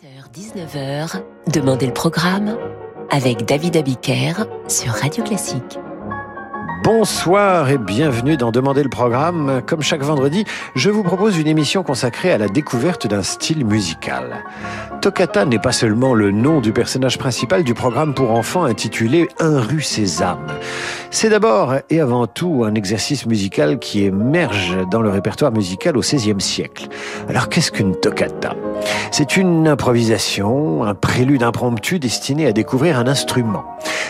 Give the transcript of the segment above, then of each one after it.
19h, Demandez le programme avec David Abiker sur Radio Classique. Bonsoir et bienvenue dans Demander le programme. Comme chaque vendredi, je vous propose une émission consacrée à la découverte d'un style musical. Toccata n'est pas seulement le nom du personnage principal du programme pour enfants intitulé Un rue Sésame. C'est d'abord et avant tout un exercice musical qui émerge dans le répertoire musical au XVIe siècle. Alors qu'est-ce qu'une toccata? C'est une improvisation, un prélude impromptu destiné à découvrir un instrument.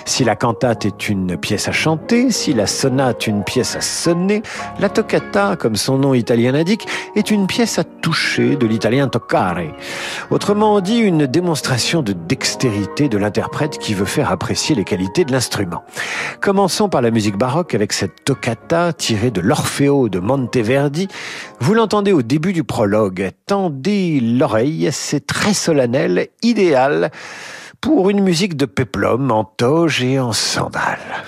Si la cantate est une pièce à chanter, si la sonate une pièce à sonner, la toccata, comme son nom italien l'indique, est une pièce à toucher, de l'italien toccare. Autrement dit, une démonstration de dextérité de l'interprète qui veut faire apprécier les qualités de l'instrument. Commençons par la musique baroque avec cette toccata tirée de l'Orfeo de Monteverdi. Vous l'entendez au début du prologue. Tendez l'oreille, c'est très solennel, idéal pour une musique de péplum en toge et en sandales.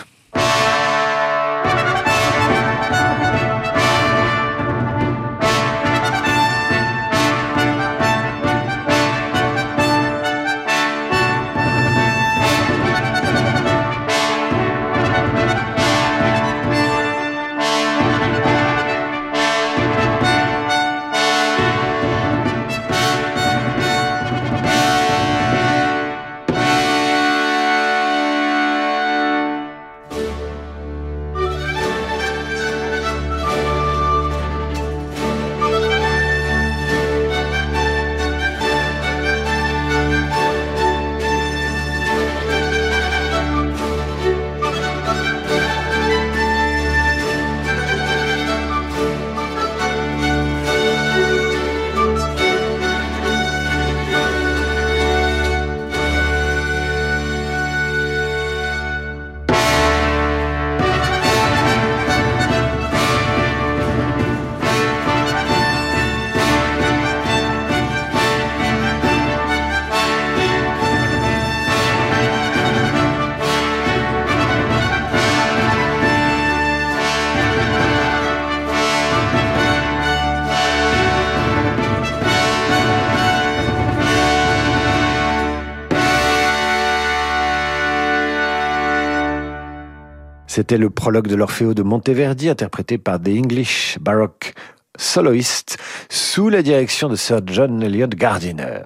C'était le prologue de l'Orfeo de Monteverdi, interprété par The English Baroque Soloists, sous la direction de Sir John Eliot Gardiner.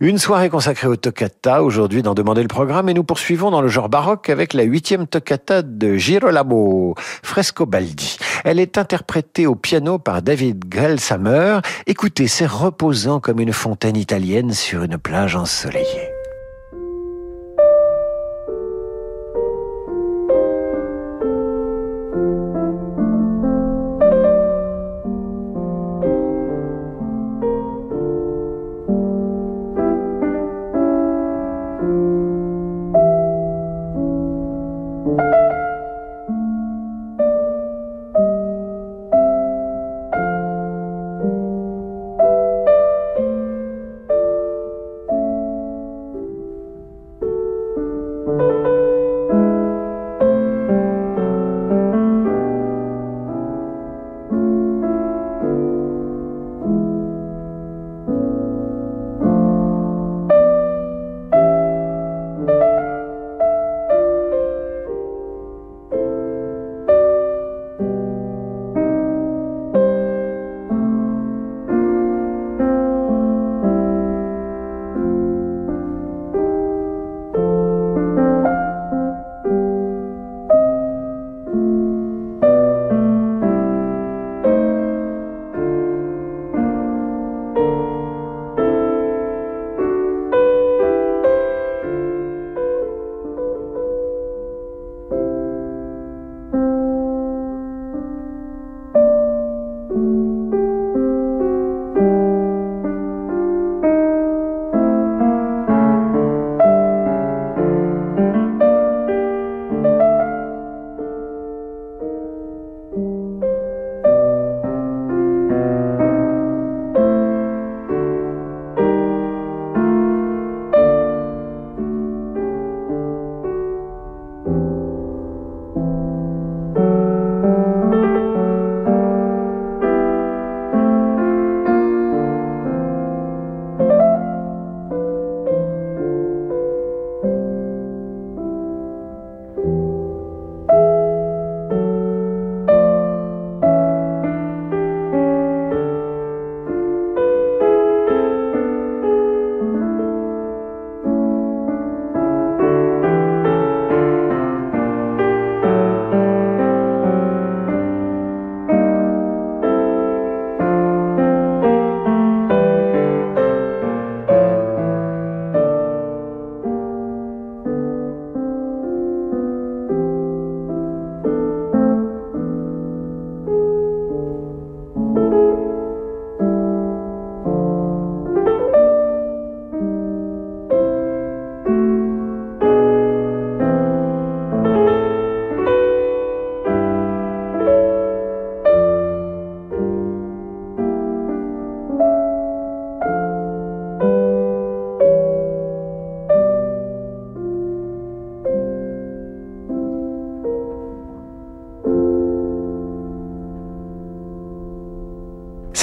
Une soirée consacrée au toccata, aujourd'hui dans Demander le programme, et nous poursuivons dans le genre baroque avec la huitième toccata de Girolamo Frescobaldi. Elle est interprétée au piano par David Grelsamer. Écoutez, c'est reposant comme une fontaine italienne sur une plage ensoleillée.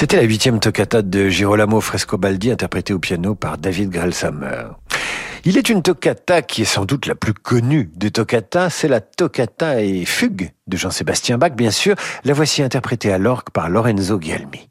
C'était la huitième toccata de Girolamo Frescobaldi interprétée au piano par David Grelsammer. Il est une toccata qui est sans doute la plus connue des toccatas, c'est la toccata et fugue de Jean-Sébastien Bach, bien sûr. La voici interprétée à l'orgue par Lorenzo Guilmi.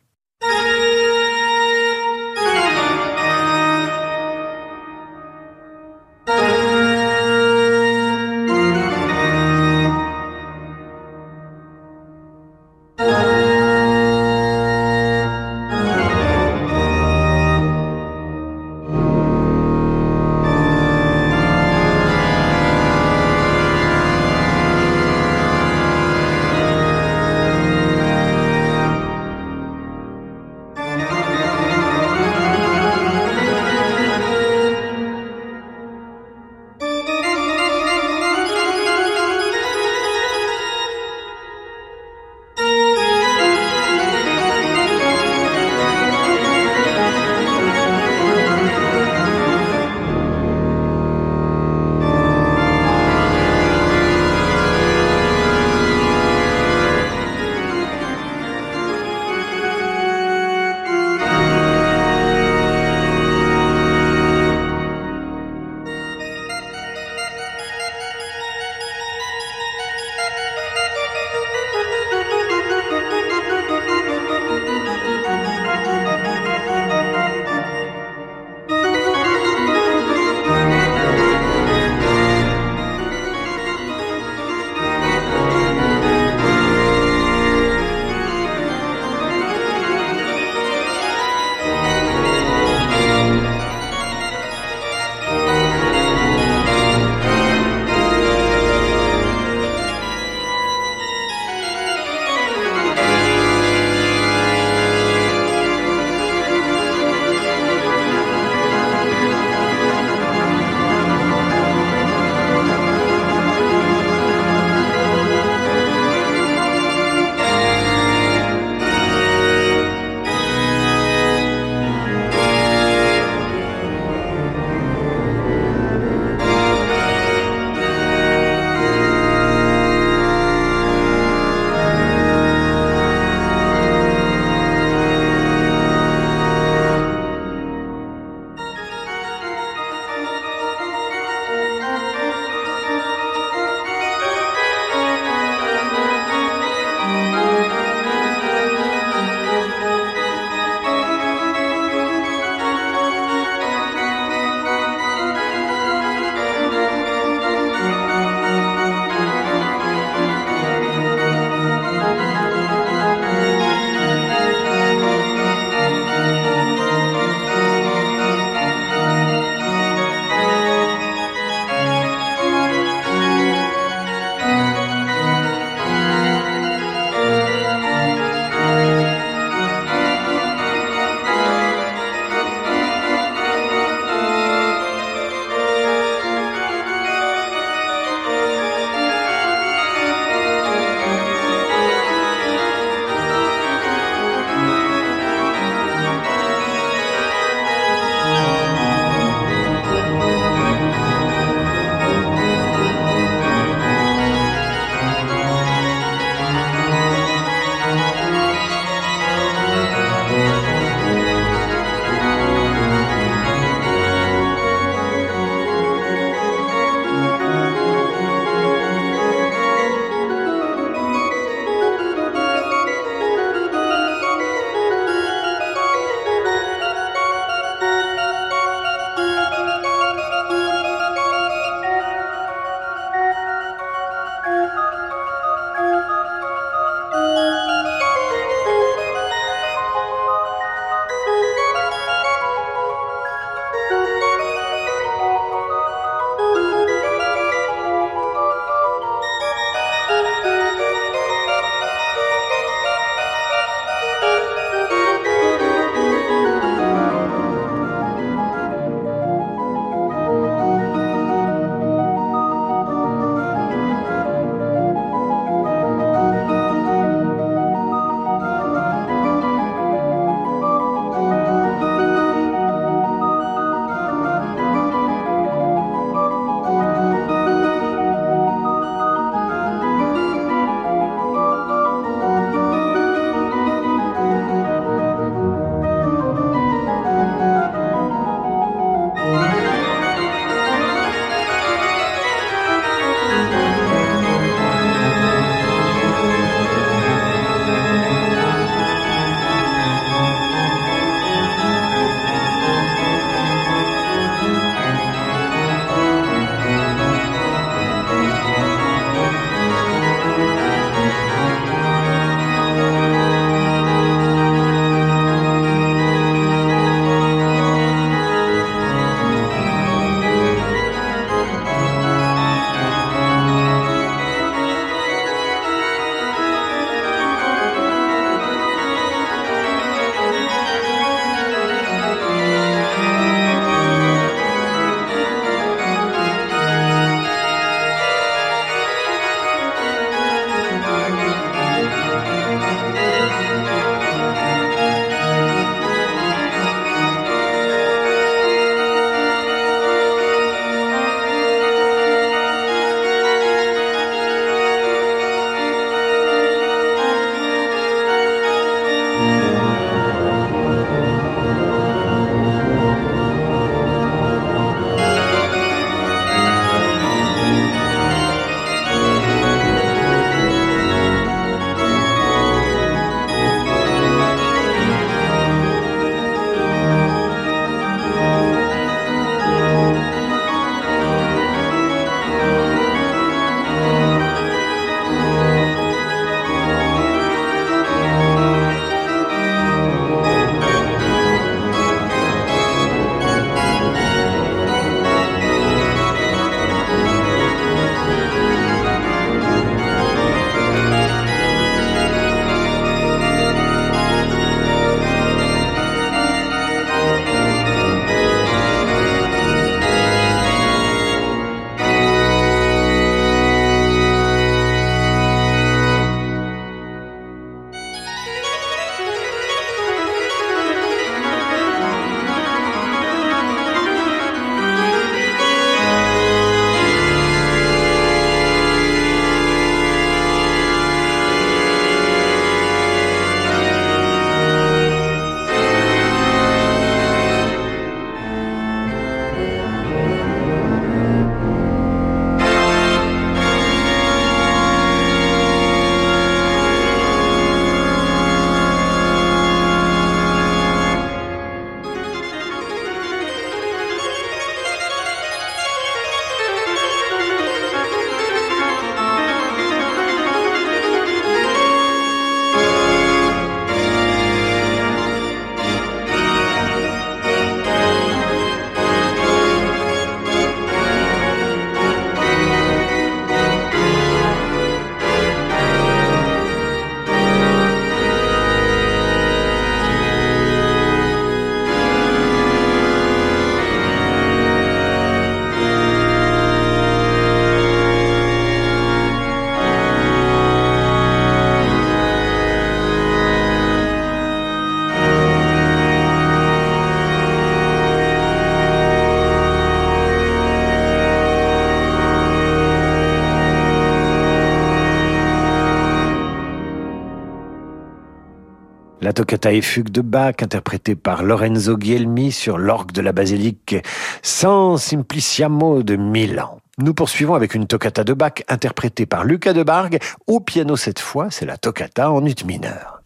Toccata et fugue de Bach, interprétée par Lorenzo Guilhelmi sur l'orgue de la basilique San Simpliciamo de Milan. Nous poursuivons avec une toccata de Bach interprétée par Lucas de Bargue, au piano cette fois, c'est la toccata en ut mineur.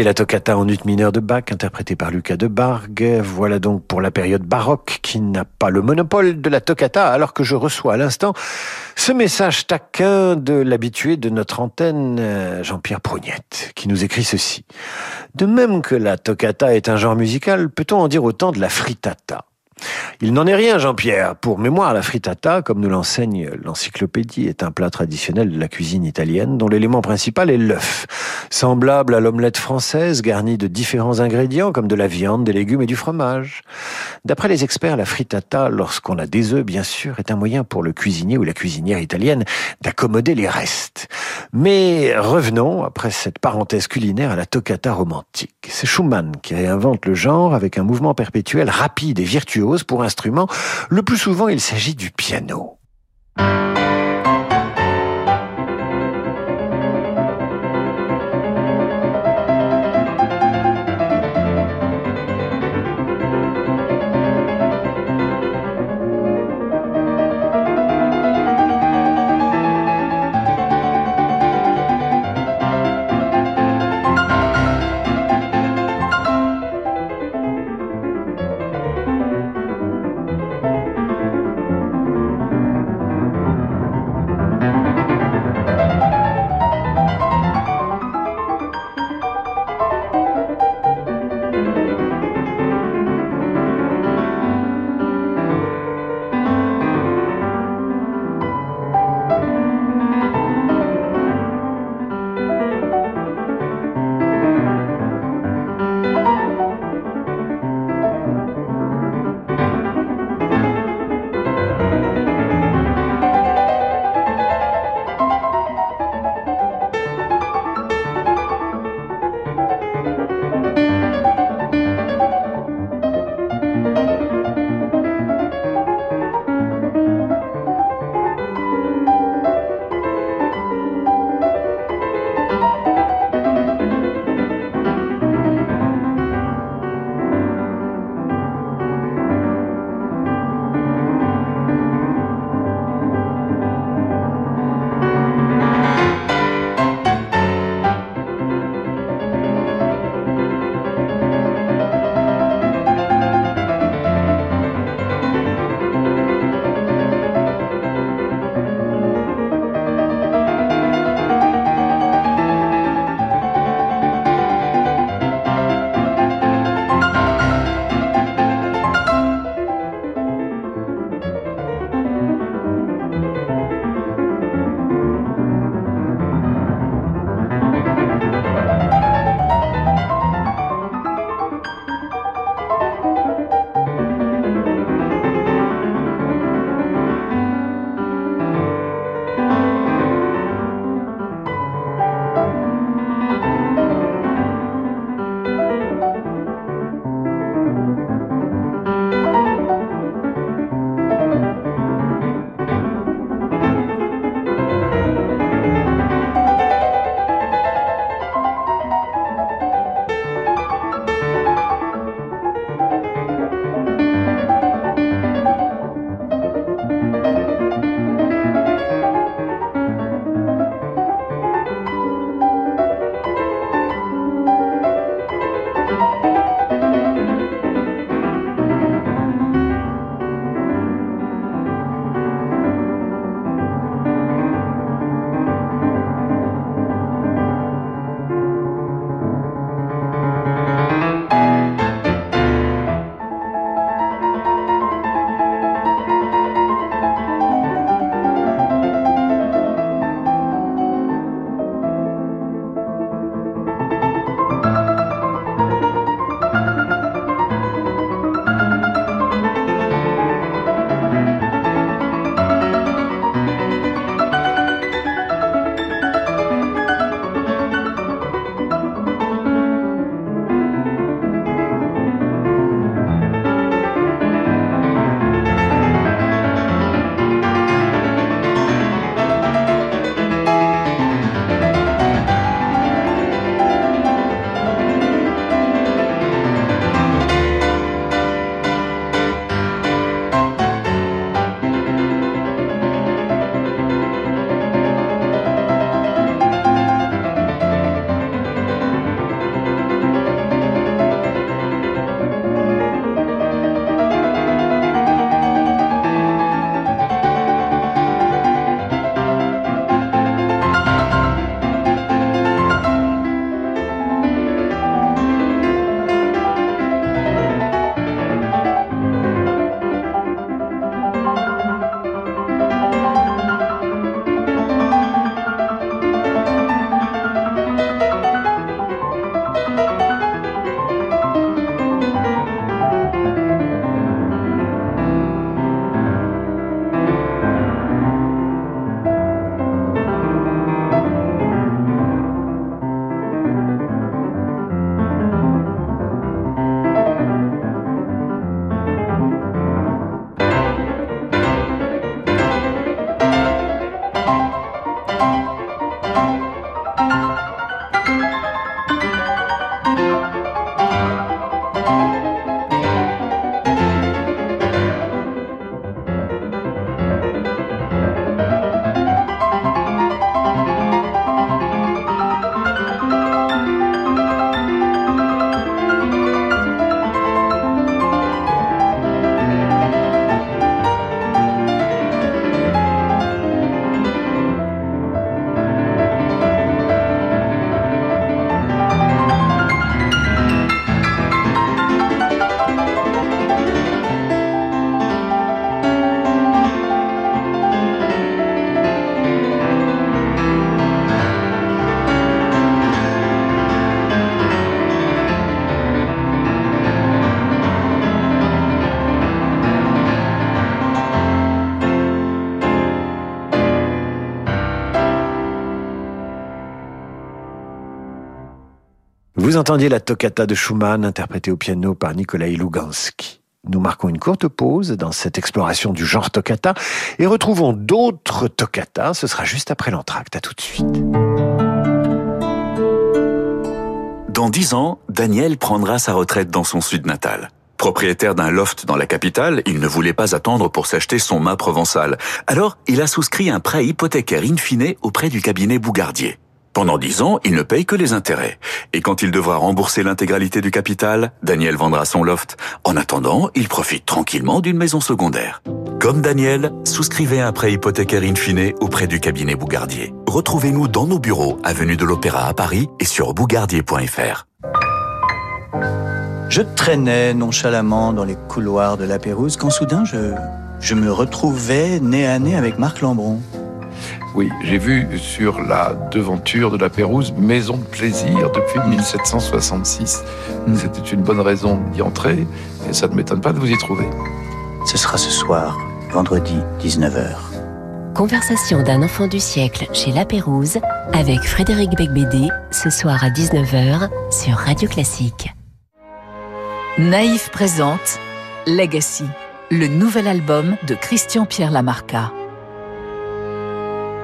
La toccata en ut mineur de Bach, interprétée par Lucas de Bargue. Voilà donc pour la période baroque qui n'a pas le monopole de la toccata, alors que je reçois à l'instant ce message taquin de l'habitué de notre antenne, euh, Jean-Pierre Prougnette, qui nous écrit ceci. De même que la toccata est un genre musical, peut-on en dire autant de la frittata? Il n'en est rien, Jean-Pierre. Pour mémoire, la frittata, comme nous l'enseigne l'encyclopédie, est un plat traditionnel de la cuisine italienne dont l'élément principal est l'œuf. Semblable à l'omelette française, garnie de différents ingrédients comme de la viande, des légumes et du fromage. D'après les experts, la frittata, lorsqu'on a des œufs, bien sûr, est un moyen pour le cuisinier ou la cuisinière italienne d'accommoder les restes. Mais revenons, après cette parenthèse culinaire, à la toccata romantique. C'est Schumann qui réinvente le genre avec un mouvement perpétuel rapide et virtuose pour instrument. Le plus souvent, il s'agit du piano. Vous entendiez la toccata de Schumann interprétée au piano par Nikolai Lugansky. Nous marquons une courte pause dans cette exploration du genre toccata et retrouvons d'autres toccatas. Ce sera juste après l'entracte. À tout de suite. Dans dix ans, Daniel prendra sa retraite dans son sud natal. Propriétaire d'un loft dans la capitale, il ne voulait pas attendre pour s'acheter son mât provençal. Alors, il a souscrit un prêt hypothécaire in fine auprès du cabinet Bougardier. Pendant dix ans, il ne paye que les intérêts. Et quand il devra rembourser l'intégralité du capital, Daniel vendra son loft. En attendant, il profite tranquillement d'une maison secondaire. Comme Daniel, souscrivez un prêt hypothécaire in fine auprès du cabinet Bougardier. Retrouvez-nous dans nos bureaux, avenue de l'Opéra à Paris et sur bougardier.fr. Je traînais nonchalamment dans les couloirs de la Pérouse quand soudain je, je me retrouvais nez à nez avec Marc Lambron. Oui, j'ai vu sur la devanture de la Pérouse Maison de plaisir depuis 1766. Mm. C'était une bonne raison d'y entrer et ça ne m'étonne pas de vous y trouver. Ce sera ce soir, vendredi 19h. Conversation d'un enfant du siècle chez La Pérouse avec Frédéric Becbédé ce soir à 19h sur Radio Classique. Naïf présente Legacy, le nouvel album de Christian-Pierre Lamarca.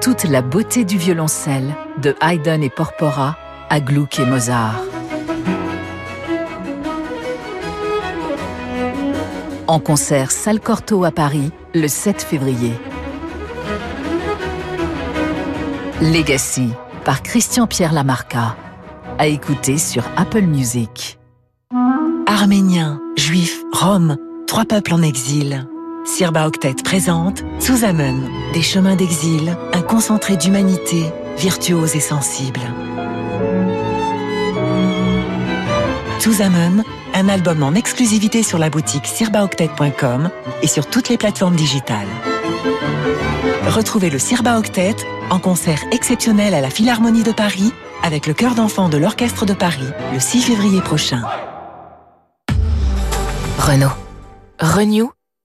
Toute la beauté du violoncelle, de Haydn et Porpora à Gluck et Mozart. En concert Salle Cortot à Paris le 7 février. Legacy par Christian-Pierre Lamarca. À écouter sur Apple Music. Arméniens, Juifs, Roms, trois peuples en exil. Sirba Octet présente Amen, des chemins d'exil, un concentré d'humanité, virtuose et sensible. Amen, un album en exclusivité sur la boutique sirbaoctet.com et sur toutes les plateformes digitales. Retrouvez le Sirba Octet en concert exceptionnel à la Philharmonie de Paris avec le chœur d'enfants de l'Orchestre de Paris le 6 février prochain. Renault. Renew,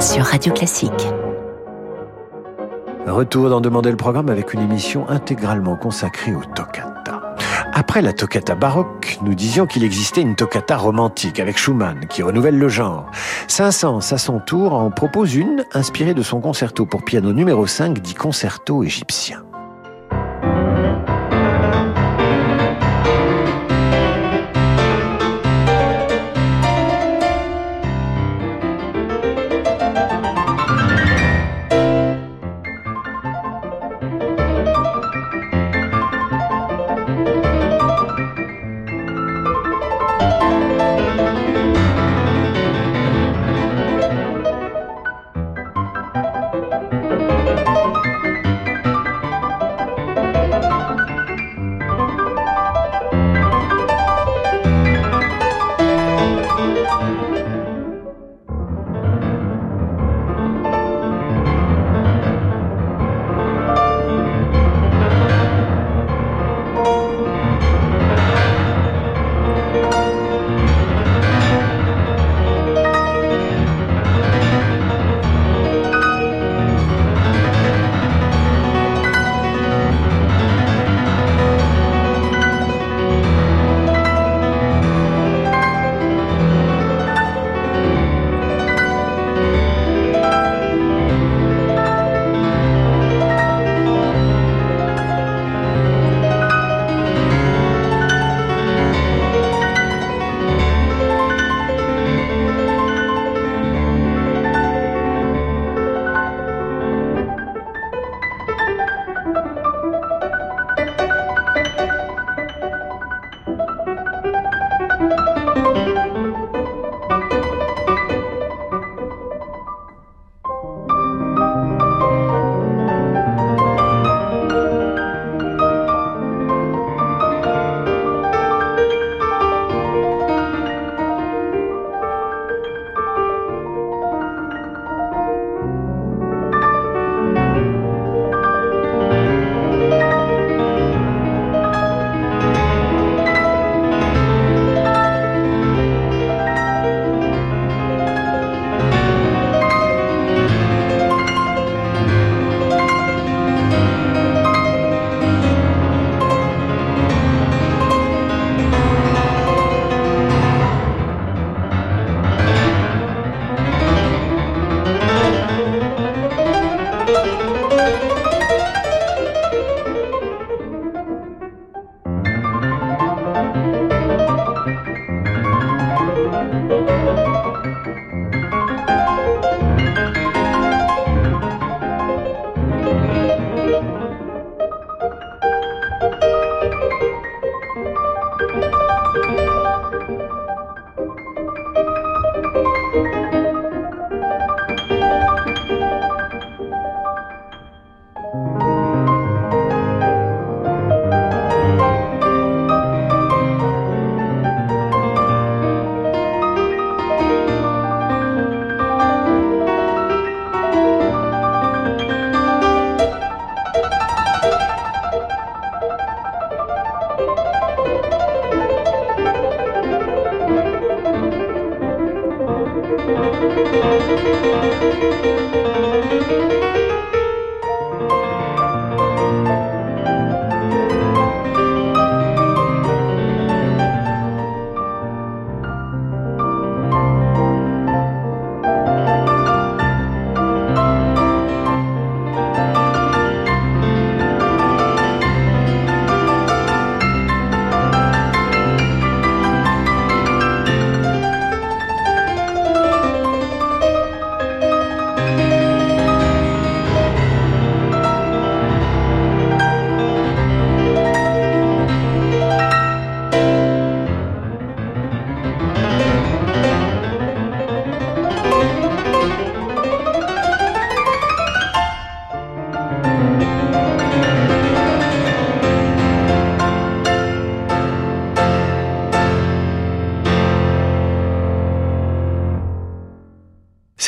sur Radio Classique. Retour dans Demander le programme avec une émission intégralement consacrée au toccata. Après la toccata baroque, nous disions qu'il existait une toccata romantique avec Schumann qui renouvelle le genre. Saint-Saëns, à son tour, en propose une inspirée de son concerto pour piano numéro 5 dit concerto égyptien.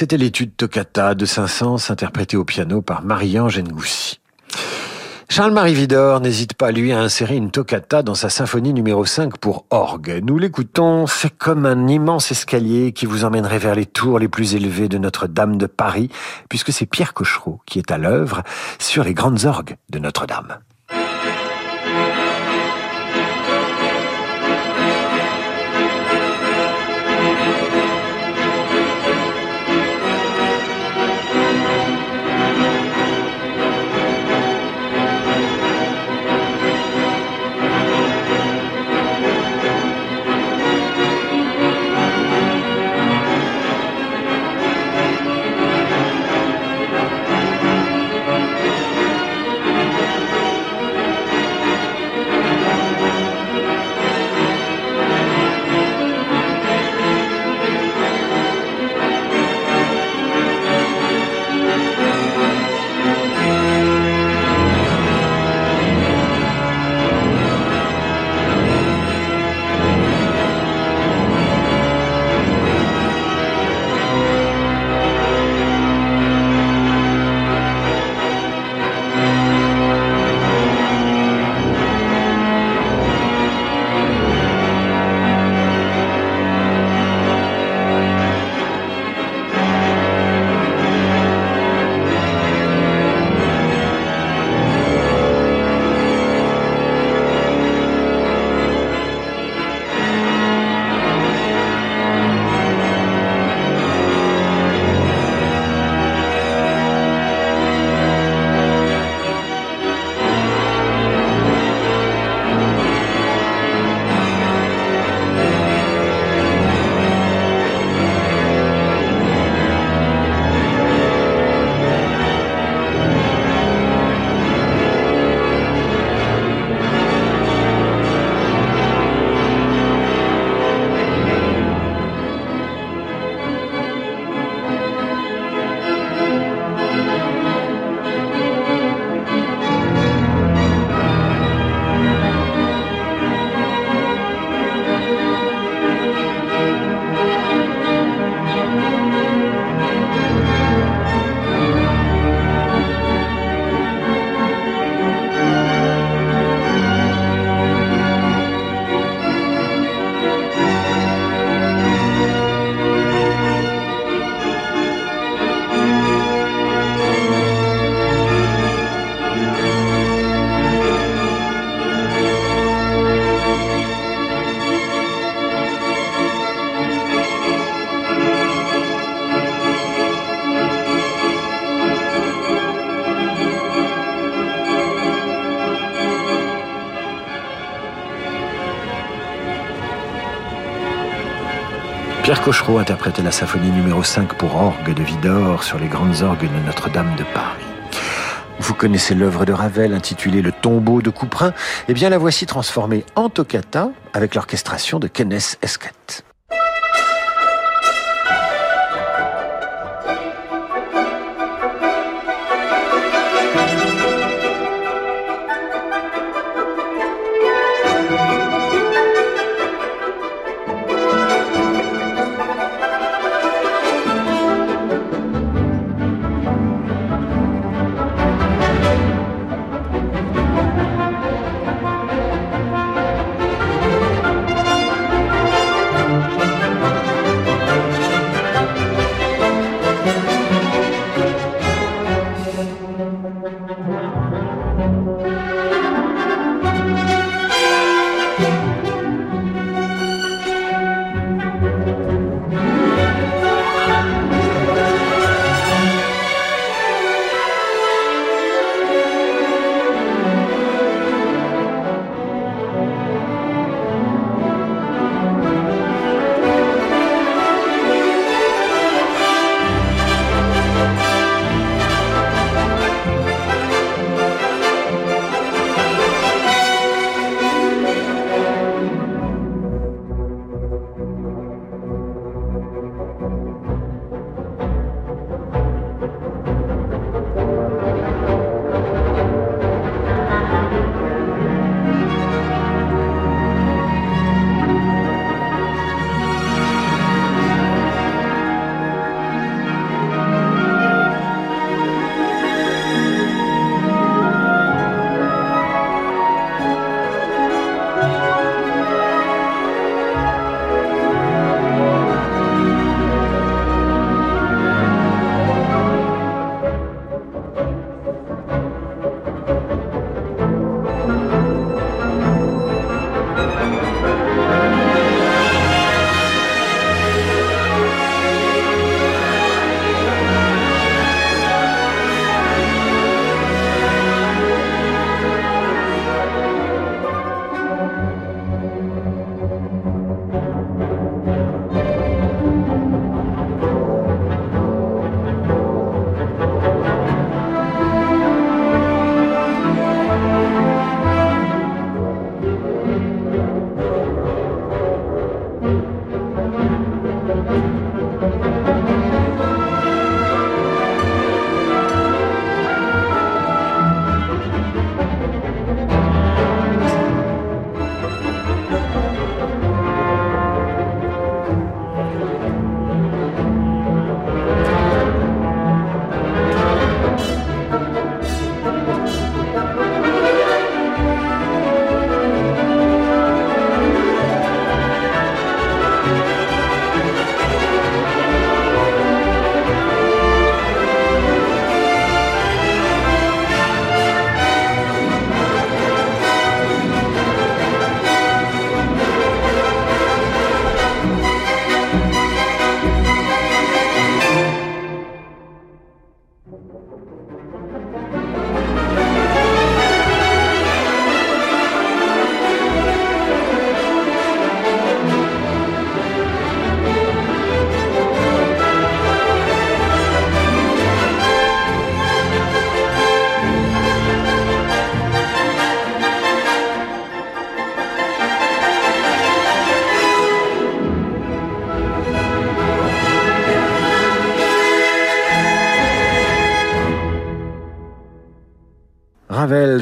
C'était l'étude Toccata de Saint-Saëns interprétée au piano par Marie-Ange Ngoussi. Charles-Marie Vidor n'hésite pas, lui, à insérer une toccata dans sa symphonie numéro 5 pour orgue. Nous l'écoutons, c'est comme un immense escalier qui vous emmènerait vers les tours les plus élevées de Notre-Dame de Paris, puisque c'est Pierre Cochereau qui est à l'œuvre sur les grandes orgues de Notre-Dame. Cochereau interprétait la symphonie numéro 5 pour orgue de Vidor sur les grandes orgues de Notre-Dame de Paris. Vous connaissez l'œuvre de Ravel intitulée Le tombeau de Couperin Eh bien, la voici transformée en toccata avec l'orchestration de Kenneth Esquette.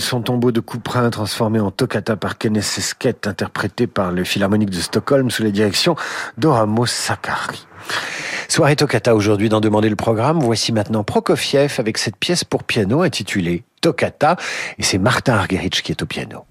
Son tombeau de couperin transformé en toccata par Kenneth Sesket, interprété par le Philharmonique de Stockholm sous la direction d'Oramo Sakari. Soirée toccata aujourd'hui d'en demander le programme. Voici maintenant Prokofiev avec cette pièce pour piano intitulée Toccata et c'est Martin Argerich qui est au piano.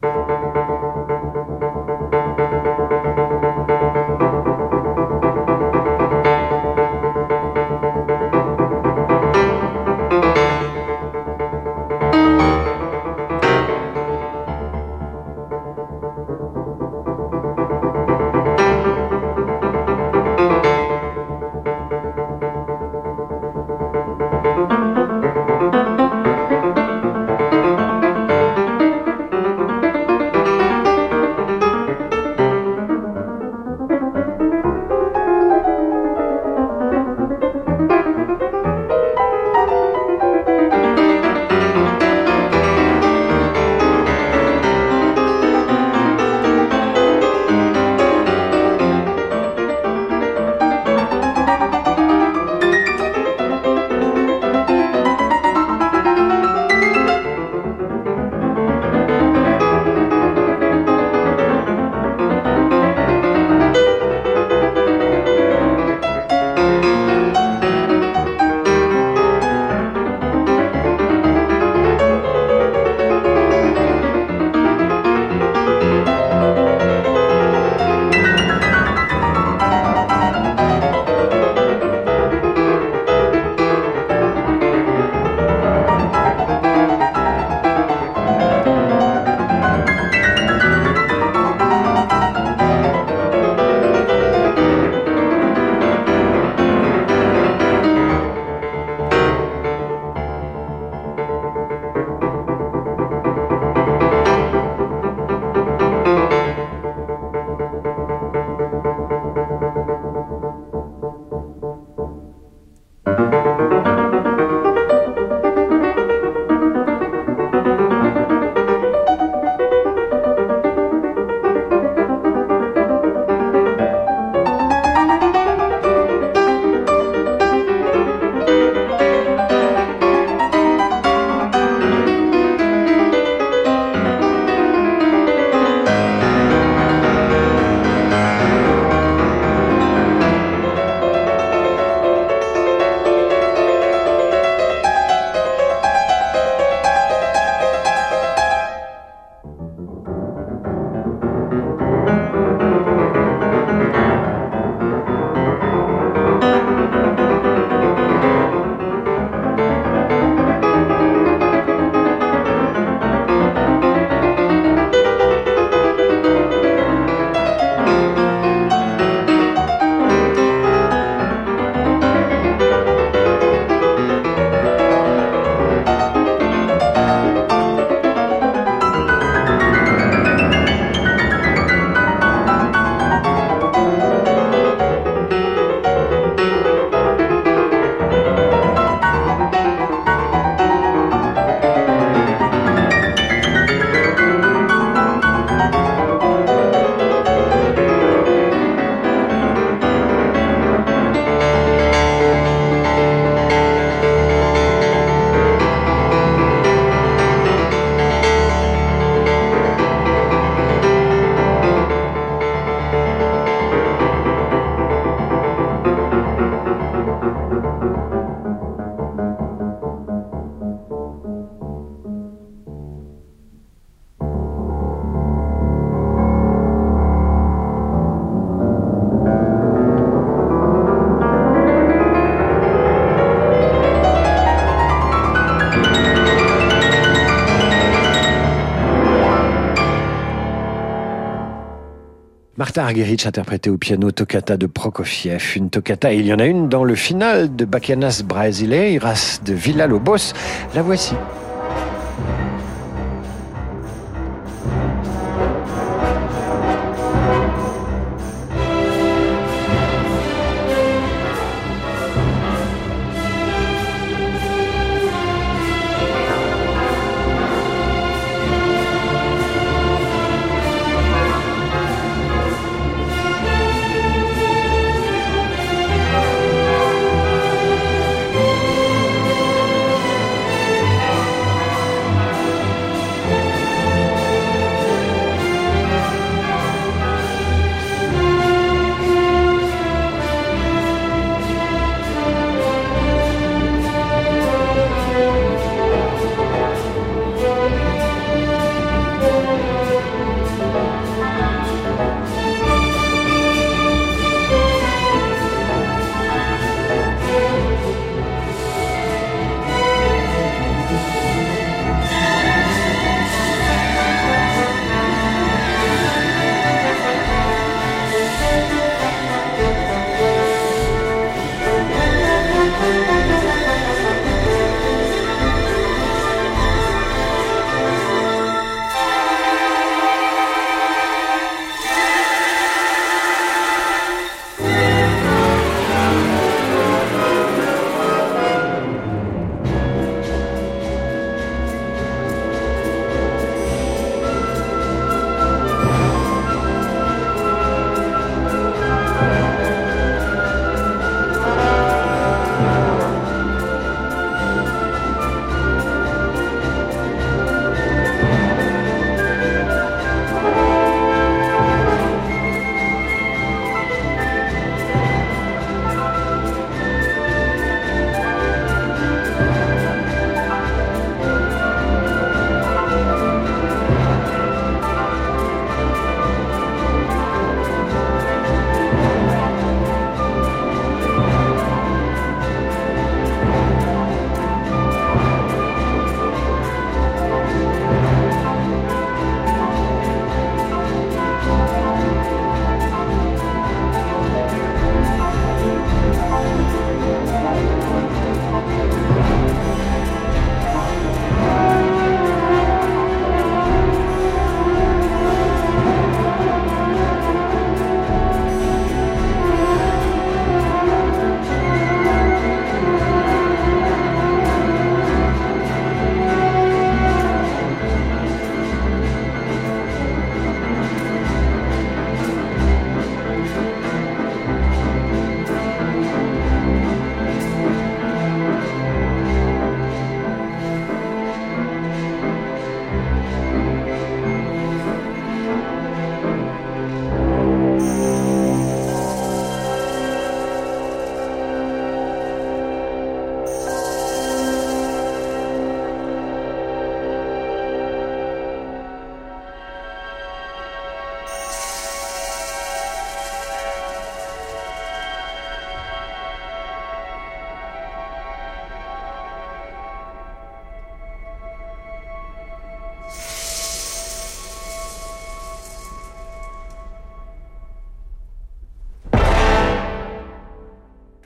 Martha Argerich interprétait au piano Toccata de Prokofiev, une toccata, et il y en a une dans le final de Bacanas Brasileiras de Villa Lobos. La voici.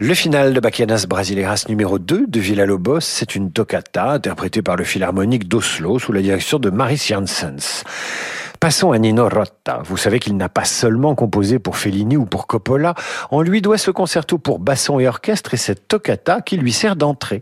Le final de Bachianas Brasileiras numéro 2 de Villa-Lobos, c'est une toccata interprétée par le Philharmonique d'Oslo sous la direction de Maris Janssens. Passons à Nino Rota. Vous savez qu'il n'a pas seulement composé pour Fellini ou pour Coppola. On lui doit ce concerto pour basson et orchestre et cette toccata qui lui sert d'entrée.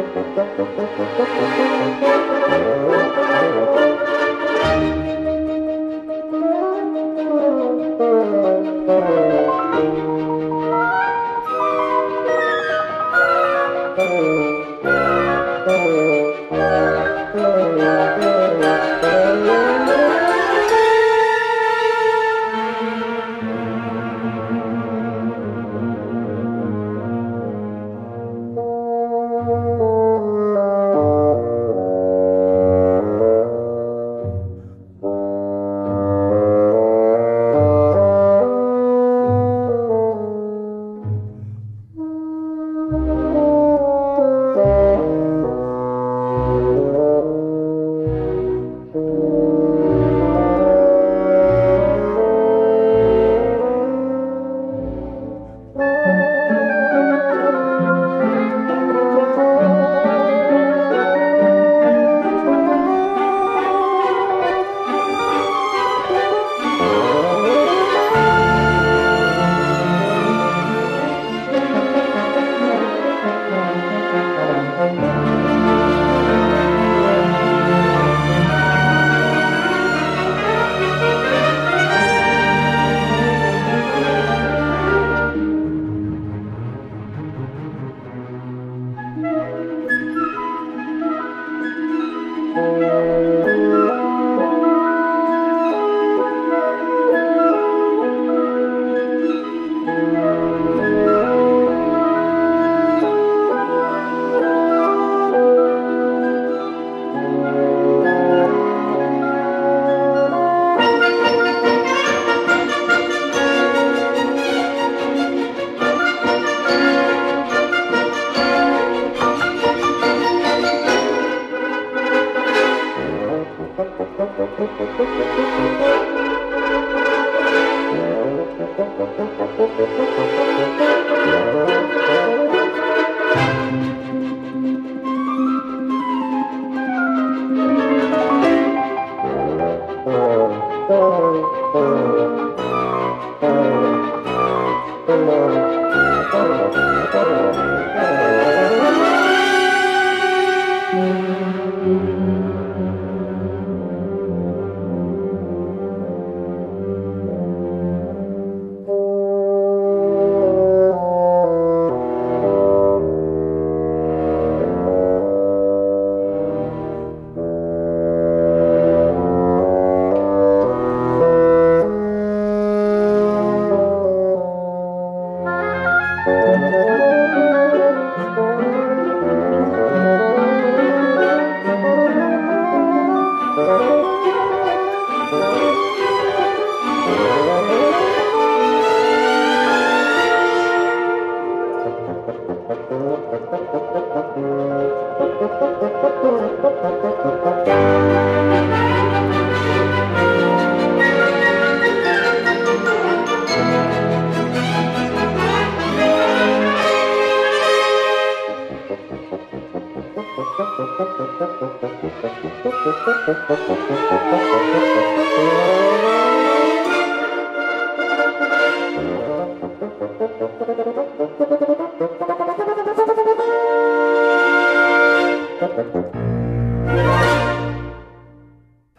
Thank you.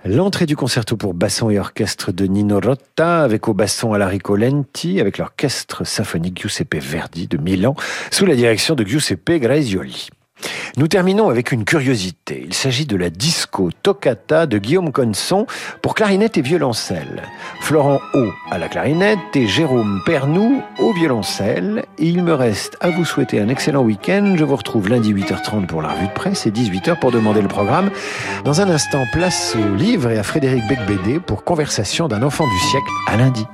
L'entrée du concerto pour basson et orchestre de Nino Rota, avec au basson Alarico Lenti, avec l'orchestre symphonique Giuseppe Verdi de Milan, sous la direction de Giuseppe Grazioli. Nous terminons avec une curiosité. Il s'agit de la disco toccata de Guillaume Conson pour clarinette et violoncelle. Florent Haut à la clarinette et Jérôme Pernou au violoncelle. Et il me reste à vous souhaiter un excellent week-end. Je vous retrouve lundi 8h30 pour la revue de presse et 18h pour demander le programme. Dans un instant, place au livre et à Frédéric Becbédé pour Conversation d'un enfant du siècle à lundi.